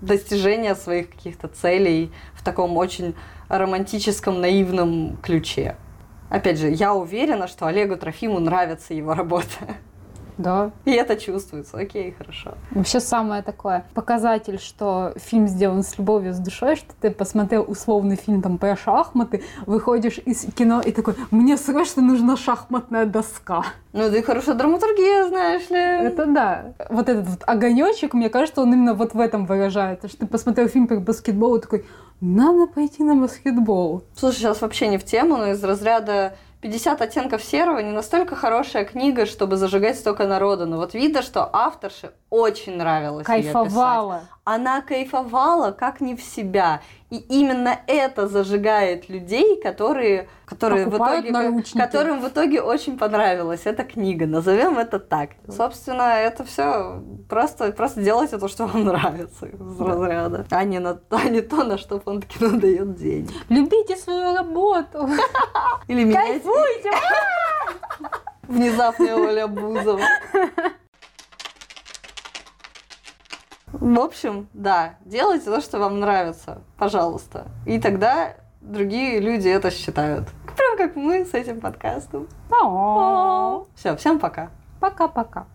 достижения своих каких-то целей в таком очень романтическом, наивном ключе. Опять же, я уверена, что Олегу Трофиму нравится его работа. Да. И это чувствуется. Окей, хорошо. Вообще самое такое показатель, что фильм сделан с любовью, с душой, что ты посмотрел условный фильм там про шахматы, выходишь из кино и такой, мне срочно нужна шахматная доска. Ну, да и хорошая драматургия, знаешь ли. Это да. Вот этот вот огонечек, мне кажется, он именно вот в этом выражается, что ты посмотрел фильм про баскетбол и такой, надо пойти на баскетбол. Слушай, сейчас вообще не в тему, но из разряда 50 оттенков серого не настолько хорошая книга, чтобы зажигать столько народа. Но вот видно, что авторше очень нравилось её писать. Кайфовала. Она кайфовала как не в себя. И именно это зажигает людей, которые, которые в итоге, наручники. которым в итоге очень понравилась эта книга. Назовем это так. Собственно, это все просто, просто делайте то, что вам нравится из разряда, а не, на, а не то, на что фонд кино дает денег. Любите свою работу. Или Кайфуйте. внезапная Оля Бузова. В общем, да, делайте то, что вам нравится, пожалуйста. И тогда другие люди это считают. Прям как мы с этим подкастом. Все, всем пока. Пока-пока.